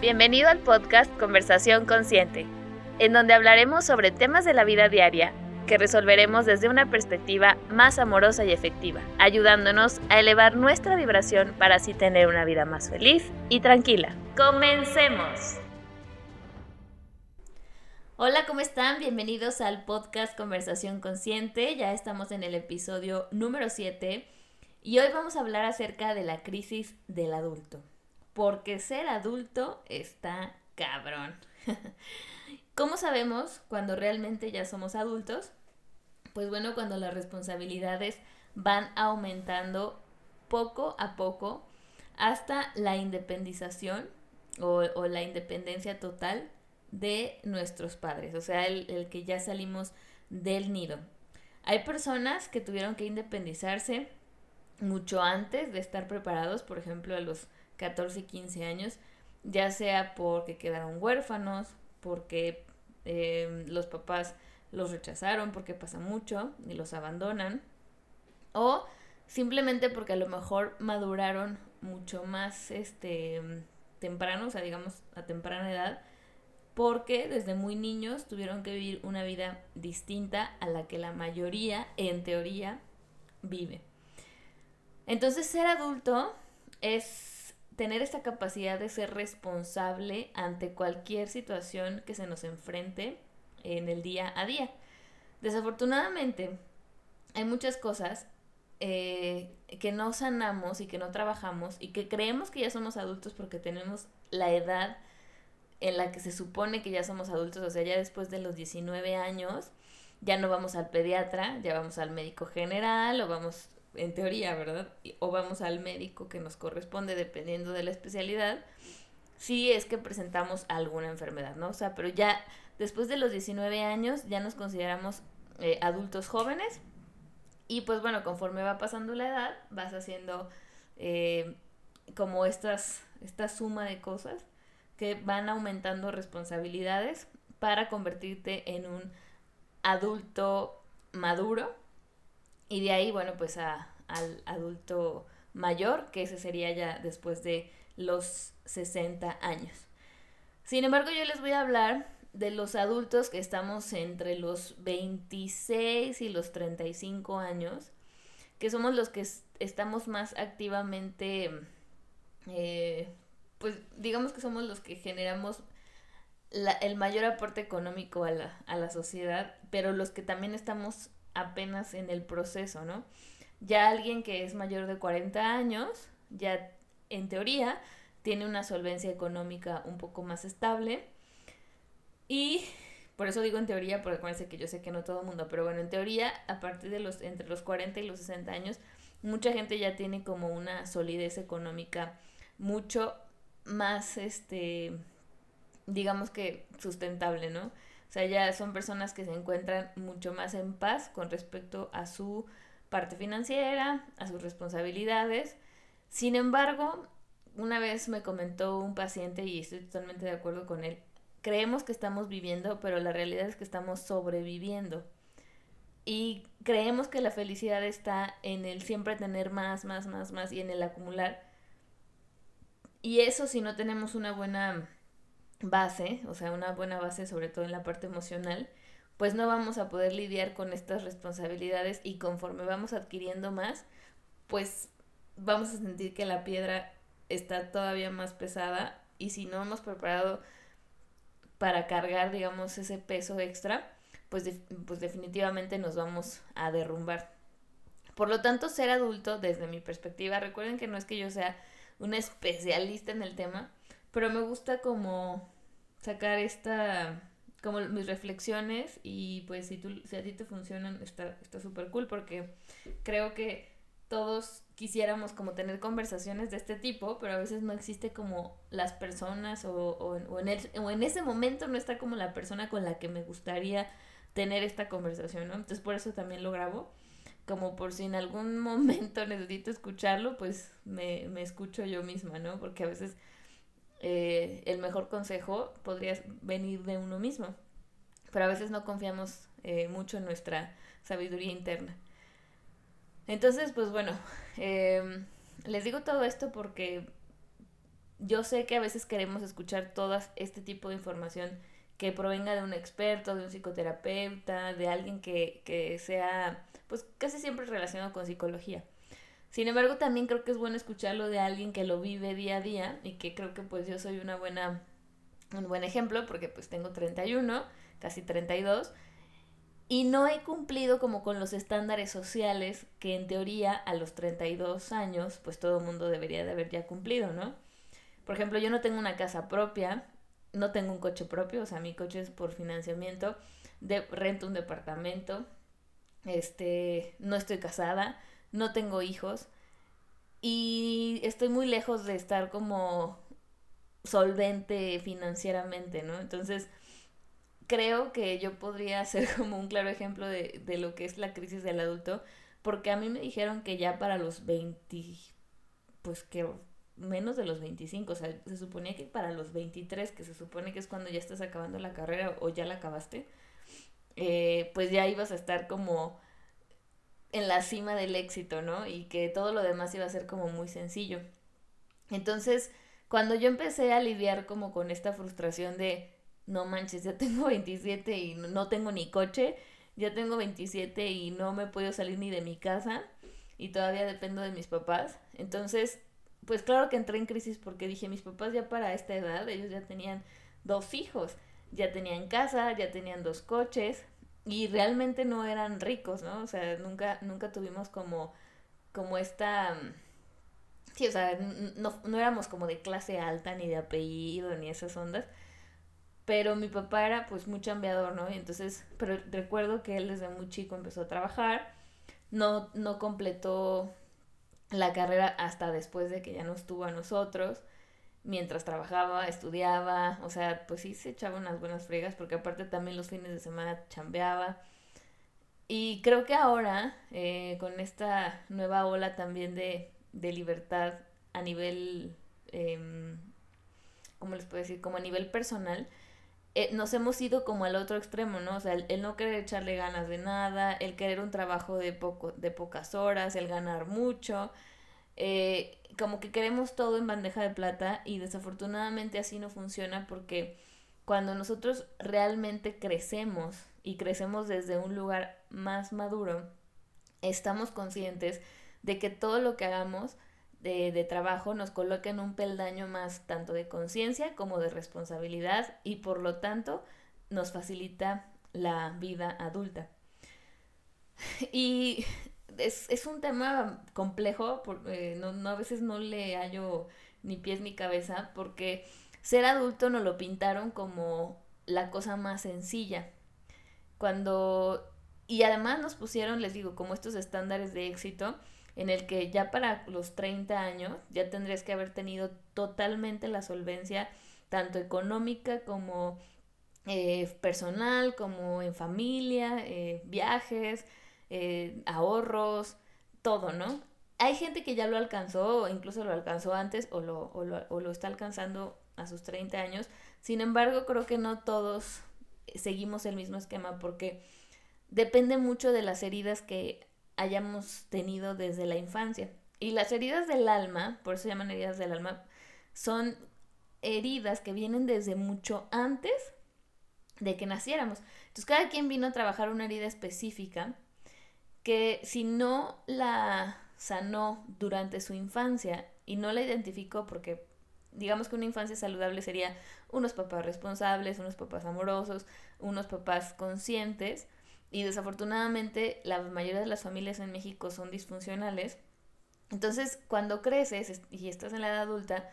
Bienvenido al podcast Conversación Consciente, en donde hablaremos sobre temas de la vida diaria que resolveremos desde una perspectiva más amorosa y efectiva, ayudándonos a elevar nuestra vibración para así tener una vida más feliz y tranquila. ¡Comencemos! Hola, ¿cómo están? Bienvenidos al podcast Conversación Consciente. Ya estamos en el episodio número 7 y hoy vamos a hablar acerca de la crisis del adulto. Porque ser adulto está cabrón. ¿Cómo sabemos cuando realmente ya somos adultos? Pues bueno, cuando las responsabilidades van aumentando poco a poco hasta la independización o, la independencia total de nuestros padres, o sea, el, que ya salimos del nido. Hay personas que tuvieron que independizarse mucho antes de estar preparados, por ejemplo, a los 14 y 15 años, ya sea porque quedaron huérfanos, porque eh, los papás los rechazaron, porque pasa mucho y los abandonan, o simplemente porque a lo mejor maduraron mucho más este temprano, o sea, digamos a temprana edad, porque desde muy niños tuvieron que vivir una vida distinta a la que la mayoría, en teoría, vive. Entonces ser adulto es tener esta capacidad de ser responsable ante cualquier situación que se nos enfrente en el día a día. Desafortunadamente, hay muchas cosas eh, que no sanamos y que no trabajamos y que creemos que ya somos adultos porque tenemos la edad en la que se supone que ya somos adultos, o sea, ya después de los 19 años, ya no vamos al pediatra, ya vamos al médico general o vamos, en teoría, ¿verdad? O vamos al médico que nos corresponde dependiendo de la especialidad, si es que presentamos alguna enfermedad, ¿no? O sea, pero ya después de los 19 años ya nos consideramos eh, adultos jóvenes y pues bueno, conforme va pasando la edad, vas haciendo eh, como estas, esta suma de cosas que van aumentando responsabilidades para convertirte en un adulto maduro y de ahí, bueno, pues a, al adulto mayor, que ese sería ya después de los 60 años. Sin embargo, yo les voy a hablar de los adultos que estamos entre los 26 y los 35 años, que somos los que estamos más activamente eh, pues digamos que somos los que generamos el mayor aporte económico a la, a la sociedad, pero los que también estamos apenas en el proceso, ¿no? Ya alguien que es mayor de 40 años, ya en teoría tiene una solvencia económica un poco más estable y por eso digo en teoría, porque acuérdense que yo sé que no todo el mundo, pero bueno, en teoría, a partir de los, entre los 40 y los 60 años, mucha gente ya tiene como una solidez económica mucho más, este, digamos que sustentable, ¿no? O sea, ya son personas que se encuentran mucho más en paz con respecto a su parte financiera, a sus responsabilidades. Sin embargo, una vez me comentó un paciente y estoy totalmente de acuerdo con él, creemos que estamos viviendo, pero la realidad es que estamos sobreviviendo. Y creemos que la felicidad está en el siempre tener más, más, más, más y en el acumular. Y eso si no tenemos una buena base, o sea, una buena base sobre todo en la parte emocional, pues no vamos a poder lidiar con estas responsabilidades y conforme vamos adquiriendo más, pues vamos a sentir que la piedra está todavía más pesada y si no hemos preparado para cargar, digamos, ese peso extra, pues, pues definitivamente nos vamos a derrumbar. Por lo tanto, ser adulto, desde mi perspectiva, recuerden que no es que yo sea una especialista en el tema, pero me gusta como sacar esta como mis reflexiones y pues si tú si a ti te funcionan está súper cool porque creo que todos quisiéramos como tener conversaciones de este tipo, pero a veces no existe como las personas o, o, en, o en ese momento no está como la persona con la que me gustaría tener esta conversación, ¿no? Entonces por eso también lo grabo como por si en algún momento necesito escucharlo, pues me, me escucho yo misma, ¿no? Porque a veces eh, el mejor consejo podría venir de uno mismo, pero a veces no confiamos eh, mucho en nuestra sabiduría interna. Entonces, pues bueno, em, les digo todo esto porque yo sé que a veces queremos escuchar todo este tipo de información que provenga de un experto, de un psicoterapeuta, de alguien que, que sea, pues casi siempre relacionado con psicología. Sin embargo, también creo que es bueno escucharlo de alguien que lo vive día a día y que creo que pues yo soy una buena, un buen ejemplo porque pues tengo 31, casi 32 y no he cumplido como con los estándares sociales que en teoría a los 32 años pues todo el mundo debería de haber ya cumplido, ¿no? Por ejemplo, yo no tengo una casa propia, no tengo un coche propio, o sea, mi coche es por financiamiento, de, rento un departamento, este, no estoy casada, no tengo hijos y estoy muy lejos de estar como solvente financieramente, ¿no? Entonces, creo que yo podría ser como un claro ejemplo de, de lo que es la crisis del adulto, porque a mí me dijeron que ya para los 20, pues que menos de los 25, o sea, se suponía que para los 23, que se supone que es cuando ya estás acabando la carrera o ya la acabaste, eh, pues ya ibas a estar como en la cima del éxito, ¿no? Y que todo lo demás iba a ser como muy sencillo. Entonces, cuando yo empecé a lidiar como con esta frustración de, no manches, ya tengo 27 y no tengo ni coche, ya tengo 27 y no me puedo salir ni de mi casa y todavía dependo de mis papás. Entonces, pues claro que entré en crisis porque dije, mis papás ya para esta edad, ellos ya tenían dos hijos, ya tenían casa, ya tenían dos coches y realmente no eran ricos, ¿no? O sea, nunca, nunca tuvimos como, como esta... Sí, o sea, no, no éramos como de clase alta, ni de apellido, ni esas ondas pero mi papá era pues muy chambeador, ¿no? Y entonces, pero recuerdo que él desde muy chico empezó a trabajar, no, no completó la carrera hasta después de que ya no estuvo a nosotros, mientras trabajaba, estudiaba, o sea, pues sí se echaba unas buenas fregas, porque aparte también los fines de semana chambeaba. Y creo que ahora, eh, con esta nueva ola también de, de libertad a nivel, eh, ¿cómo les puedo decir? Como a nivel personal, eh, nos hemos ido como al otro extremo, ¿no? O sea, el, no querer echarle ganas de nada, el querer un trabajo de, poco, de pocas horas, el ganar mucho, eh, como que queremos todo en bandeja de plata y desafortunadamente así no funciona porque cuando nosotros realmente crecemos y crecemos desde un lugar más maduro, estamos conscientes de que todo lo que hagamos de, trabajo nos coloca en un peldaño más tanto de conciencia como de responsabilidad y por lo tanto nos facilita la vida adulta. Y es, un tema complejo, porque no, no, a veces no le hallo ni pies ni cabeza, porque ser adulto nos lo pintaron como la cosa más sencilla. Cuando... Y además nos pusieron, les digo, como estos estándares de éxito en el que ya para los 30 años ya tendrías que haber tenido totalmente la solvencia, tanto económica como eh, personal, como en familia, eh, viajes, eh, ahorros, todo, ¿no? Hay gente que ya lo alcanzó, incluso lo alcanzó antes, o lo, o lo, o lo está alcanzando a sus 30 años. Sin embargo, creo que no todos seguimos el mismo esquema porque depende mucho de las heridas que hayamos tenido desde la infancia. Y las heridas del alma, por eso se llaman heridas del alma, son heridas que vienen desde mucho antes de que naciéramos. Entonces cada quien vino a trabajar una herida específica que si no la sanó durante su infancia y no la identificó porque digamos que una infancia saludable sería unos papás responsables, unos papás amorosos, unos papás conscientes, y desafortunadamente la mayoría de las familias en México son disfuncionales. Entonces, cuando creces y estás en la edad adulta,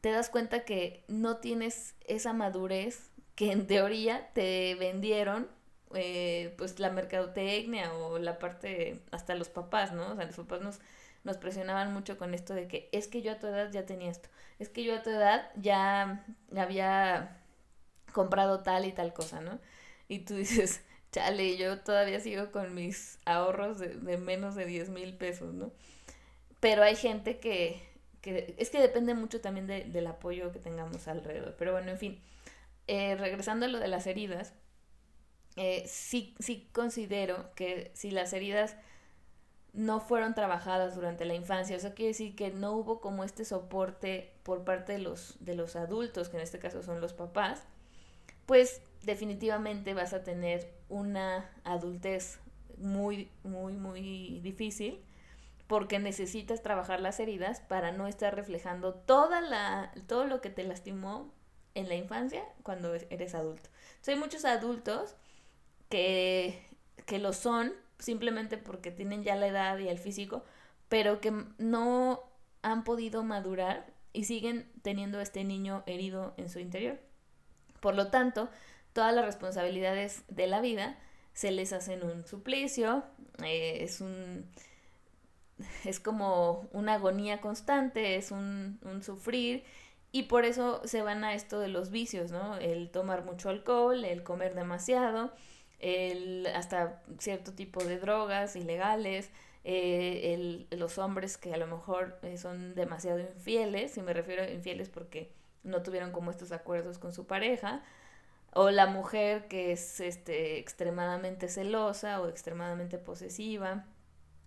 te das cuenta que no tienes esa madurez que en teoría te vendieron eh, pues la mercadotecnia o la parte, hasta los papás, ¿no? O sea, los papás nos, nos presionaban mucho con esto de que es que yo a tu edad ya tenía esto, es que yo a tu edad ya había comprado tal y tal cosa, ¿no? Y tú dices, chale, yo todavía sigo con mis ahorros de, menos de 10 mil pesos, ¿no? Pero hay gente que, que es que depende mucho también del apoyo que tengamos alrededor. Pero bueno, en fin, eh, regresando a lo de las heridas, eh, sí, sí considero que si las heridas no fueron trabajadas durante la infancia. Eso quiere decir que no hubo como este soporte por parte de los, de los adultos, que en este caso son los papás, pues definitivamente vas a tener una adultez muy, muy, muy difícil porque necesitas trabajar las heridas para no estar reflejando toda la, todo lo que te lastimó en la infancia cuando eres adulto. Entonces hay muchos adultos que, que lo son simplemente porque tienen ya la edad y el físico, pero que no han podido madurar y siguen teniendo este niño herido en su interior. Por lo tanto, todas las responsabilidades de la vida se les hacen un suplicio, eh, es un es como una agonía constante, es un, un, sufrir y por eso se van a esto de los vicios, ¿no? El tomar mucho alcohol, el comer demasiado, el hasta cierto tipo de drogas ilegales, eh, el, los hombres que a lo mejor eh, son demasiado infieles, y me refiero a infieles porque no tuvieron como estos acuerdos con su pareja, o la mujer que es este, extremadamente celosa o extremadamente posesiva,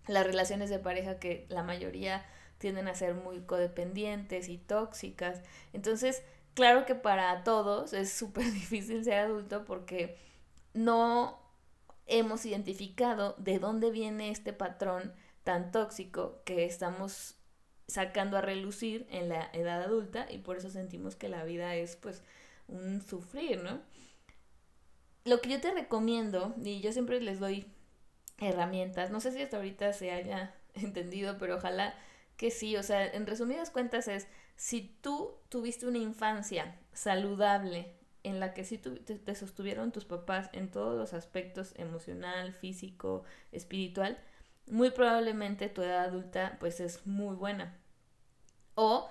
las relaciones de pareja que la mayoría tienden a ser muy codependientes y tóxicas. Entonces, claro que para todos es súper difícil ser adulto porque no hemos identificado de dónde viene este patrón tan tóxico que estamos sacando a relucir en la edad adulta y por eso sentimos que la vida es pues un sufrir, ¿no? Lo que yo te recomiendo, y yo siempre les doy herramientas, no sé si hasta ahorita se haya entendido, pero ojalá que sí, o sea, en resumidas cuentas es, si tú tuviste una infancia saludable, en la que sí te, sostuvieron tus papás en todos los aspectos emocional, físico, espiritual, muy probablemente tu edad adulta pues es muy buena. O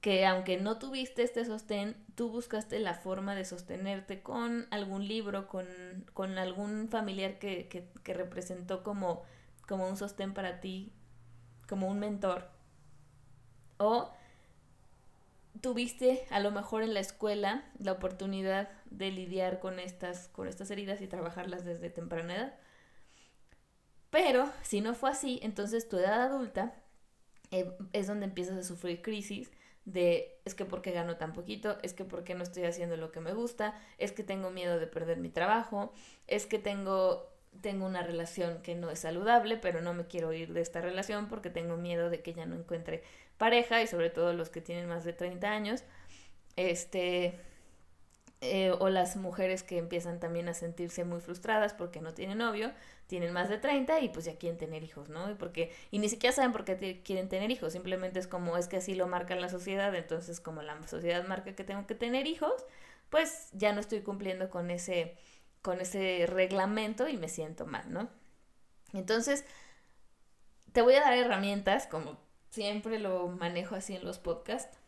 que aunque no tuviste este sostén, tú buscaste la forma de sostenerte con algún libro, con, con algún familiar que, que, que representó como, como un sostén para ti, como un mentor. O tuviste a lo mejor en la escuela la oportunidad de lidiar con estas, con estas heridas y trabajarlas desde temprana edad. Pero si no fue así, entonces tu edad adulta eh, es donde empiezas a sufrir crisis de es que porque gano tan poquito, es que porque no estoy haciendo lo que me gusta, es que tengo miedo de perder mi trabajo, es que tengo tengo una relación que no es saludable, pero no me quiero ir de esta relación porque tengo miedo de que ya no encuentre pareja y sobre todo los que tienen más de 30 años. Este, eh, o las mujeres que empiezan también a sentirse muy frustradas porque no tienen novio, tienen más de 30 y pues ya quieren tener hijos, ¿no? Y, porque, y ni siquiera saben por qué quieren tener hijos, simplemente es como es que así lo marca la sociedad, entonces como la sociedad marca que tengo que tener hijos, pues ya no estoy cumpliendo con ese con ese reglamento y me siento mal, ¿no? Entonces, te voy a dar herramientas, como siempre lo manejo así en los podcasts,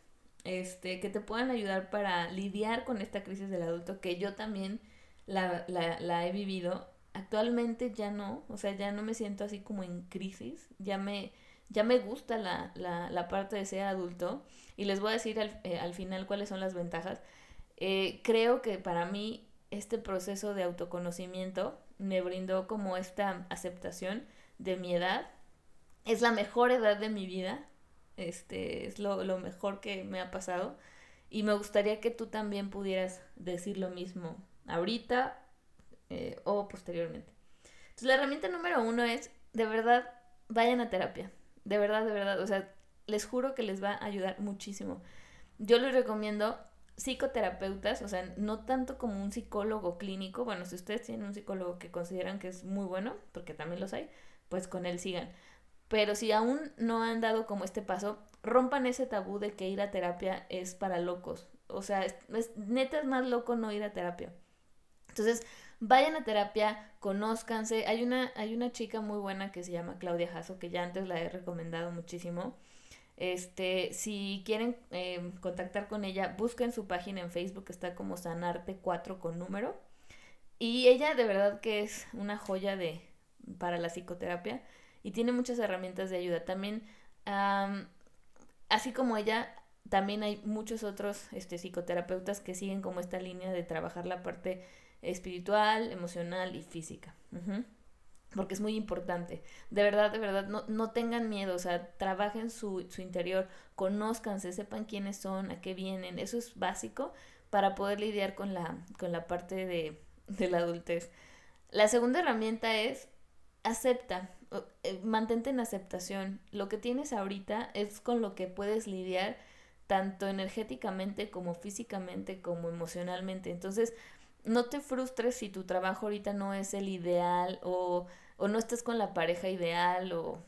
este, que te puedan ayudar para lidiar con esta crisis del adulto, que yo también la, la, he vivido. Actualmente ya no, o sea, ya no me siento así como en crisis, ya me, ya me gusta la, la, la parte de ser adulto y les voy a decir al, eh, al final cuáles son las ventajas. Eh, creo que para mí este proceso de autoconocimiento me brindó como esta aceptación de mi edad. Es la mejor edad de mi vida, este, es lo, mejor que me ha pasado y me gustaría que tú también pudieras decir lo mismo ahorita eh, o posteriormente. Entonces la herramienta número uno es, de verdad, vayan a terapia, de verdad, de verdad, o sea, les juro que les va a ayudar muchísimo. Yo les recomiendo psicoterapeutas, o sea, no tanto como un psicólogo clínico, bueno, si ustedes tienen un psicólogo que consideran que es muy bueno, porque también los hay, pues con él sigan. Pero si aún no han dado como este paso, rompan ese tabú de que ir a terapia es para locos. O sea, es, neta es más loco no ir a terapia. Entonces, vayan a terapia, conózcanse. Hay una, hay una chica muy buena que se llama Claudia Jasso, que ya antes la he recomendado muchísimo este, si quieren em, contactar con ella, busquen su página en Facebook, está como Sanarte4 con número. Y ella de verdad que es una joya de, para la psicoterapia y tiene muchas herramientas de ayuda. También, así como ella, también hay muchos otros este, psicoterapeutas que siguen como esta línea de trabajar la parte espiritual, emocional y física. porque es muy importante. De verdad, de verdad, no, no tengan miedo, o sea, trabajen su, su interior, conózcanse, sepan quiénes son, a qué vienen, eso es básico para poder lidiar con la, con la parte de, de la adultez. La segunda herramienta es acepta, mantente en aceptación. Lo que tienes ahorita es con lo que puedes lidiar tanto energéticamente como físicamente como emocionalmente. Entonces, no te frustres si tu trabajo ahorita no es el ideal o, o no estás con la pareja ideal o,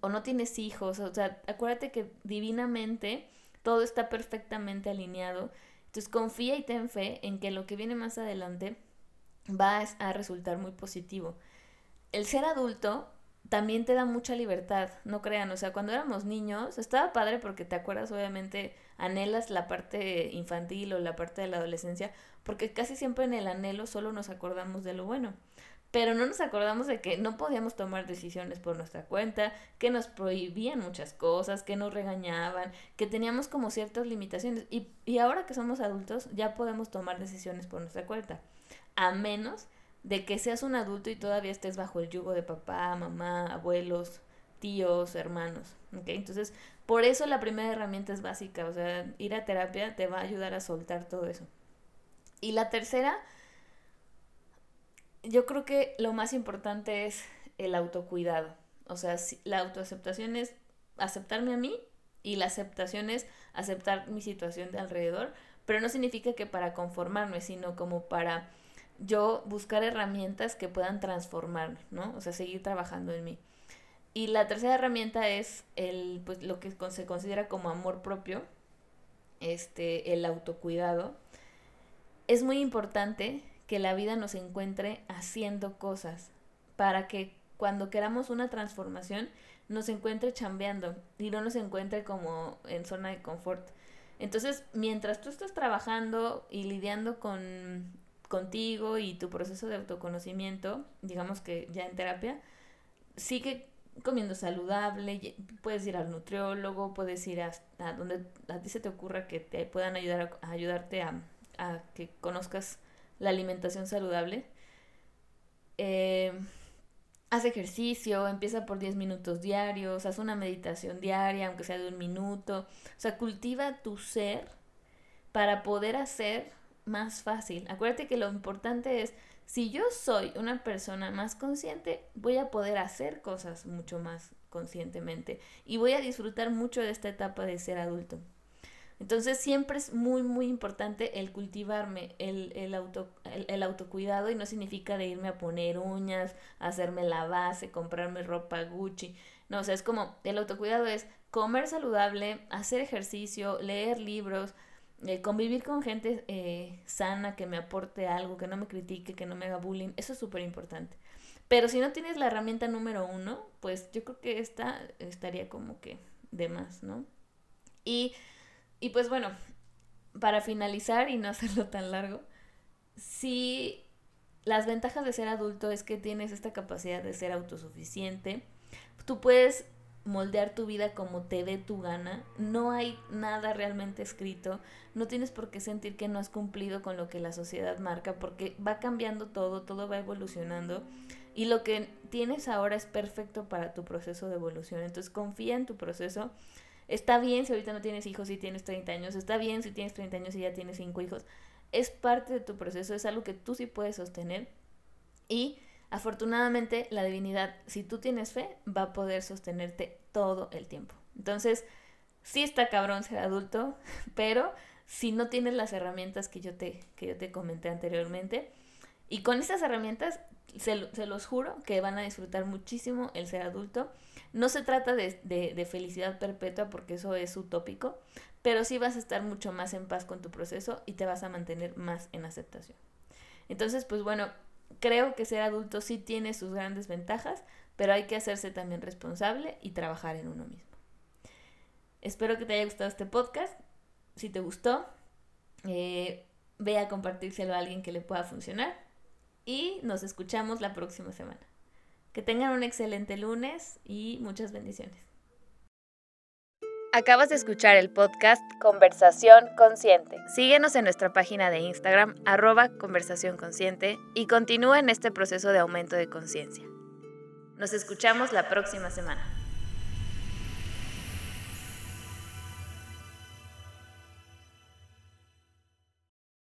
o no tienes hijos. O sea, acuérdate que divinamente todo está perfectamente alineado. Entonces confía y ten fe en que lo que viene más adelante va a resultar muy positivo. El ser adulto también te da mucha libertad, no crean, o sea, cuando éramos niños estaba padre porque te acuerdas, obviamente, anhelas la parte infantil o la parte de la adolescencia, porque casi siempre en el anhelo solo nos acordamos de lo bueno, pero no nos acordamos de que no podíamos tomar decisiones por nuestra cuenta, que nos prohibían muchas cosas, que nos regañaban, que teníamos como ciertas limitaciones y, y ahora que somos adultos ya podemos tomar decisiones por nuestra cuenta, a menos de que seas un adulto y todavía estés bajo el yugo de papá, mamá, abuelos, tíos, hermanos. ¿ok? Entonces, por eso la primera herramienta es básica, o sea, ir a terapia te va a ayudar a soltar todo eso. Y la tercera, yo creo que lo más importante es el autocuidado. O sea, la autoaceptación es aceptarme a mí y la aceptación es aceptar mi situación de alrededor, pero no significa que para conformarme, sino como para yo buscar herramientas que puedan transformarme, ¿no? O sea, seguir trabajando en mí. Y la tercera herramienta es el, pues, lo que se considera como amor propio, este, el autocuidado. Es muy importante que la vida nos encuentre haciendo cosas para que cuando queramos una transformación nos encuentre chambeando y no nos encuentre como en zona de confort. Entonces, mientras tú estás trabajando y lidiando con contigo y tu proceso de autoconocimiento, digamos que ya en terapia, sigue comiendo saludable, puedes ir al nutriólogo, puedes ir a, donde a ti se te ocurra que te puedan ayudar a, ayudarte a, que conozcas la alimentación saludable. Eh, haz ejercicio, empieza por 10 minutos diarios, haz una meditación diaria, aunque sea de un minuto. O sea, cultiva tu ser para poder hacer más fácil. Acuérdate que lo importante es, si yo soy una persona más consciente, voy a poder hacer cosas mucho más conscientemente y voy a disfrutar mucho de esta etapa de ser adulto. Entonces siempre es muy, muy importante el cultivarme, el, el, auto, el, autocuidado y no significa de irme a poner uñas, hacerme la base, comprarme ropa Gucci. No, o sea, es como el autocuidado es comer saludable, hacer ejercicio, leer libros, eh, convivir con gente eh, sana que me aporte algo, que no me critique, que no me haga bullying, eso es súper importante. Pero si no tienes la herramienta número uno, pues yo creo que esta estaría como que de más, ¿no? Y, y pues bueno, para finalizar y no hacerlo tan largo, si las ventajas de ser adulto es que tienes esta capacidad de ser autosuficiente, tú puedes moldear tu vida como te dé tu gana. No hay nada realmente escrito. No tienes por qué sentir que no has cumplido con lo que la sociedad marca porque va cambiando todo, todo va evolucionando. Y lo que tienes ahora es perfecto para tu proceso de evolución. Entonces confía en tu proceso. Está bien si ahorita no tienes hijos y tienes 30 años. Está bien si tienes 30 años y ya tienes 5 hijos. Es parte de tu proceso, es algo que tú sí puedes sostener. Y Afortunadamente, la divinidad, si tú tienes fe, va a poder sostenerte todo el tiempo. Entonces, sí está cabrón ser adulto, pero si no tienes las herramientas que yo te, que yo te comenté anteriormente, y con estas herramientas, se, se, los juro que van a disfrutar muchísimo el ser adulto. No se trata de, de, de, felicidad perpetua porque eso es utópico, pero sí vas a estar mucho más en paz con tu proceso y te vas a mantener más en aceptación. Entonces, pues bueno, creo que ser adulto sí tiene sus grandes ventajas, pero hay que hacerse también responsable y trabajar en uno mismo. Espero que te haya gustado este podcast. Si te gustó, eh, ve a compartírselo a alguien que le pueda funcionar. Y nos escuchamos la próxima semana. Que tengan un excelente lunes y muchas bendiciones. Acabas de escuchar el podcast Conversación Consciente. Síguenos en nuestra página de Instagram, arroba conversación consciente, y continúa en este proceso de aumento de conciencia. Nos escuchamos la próxima semana.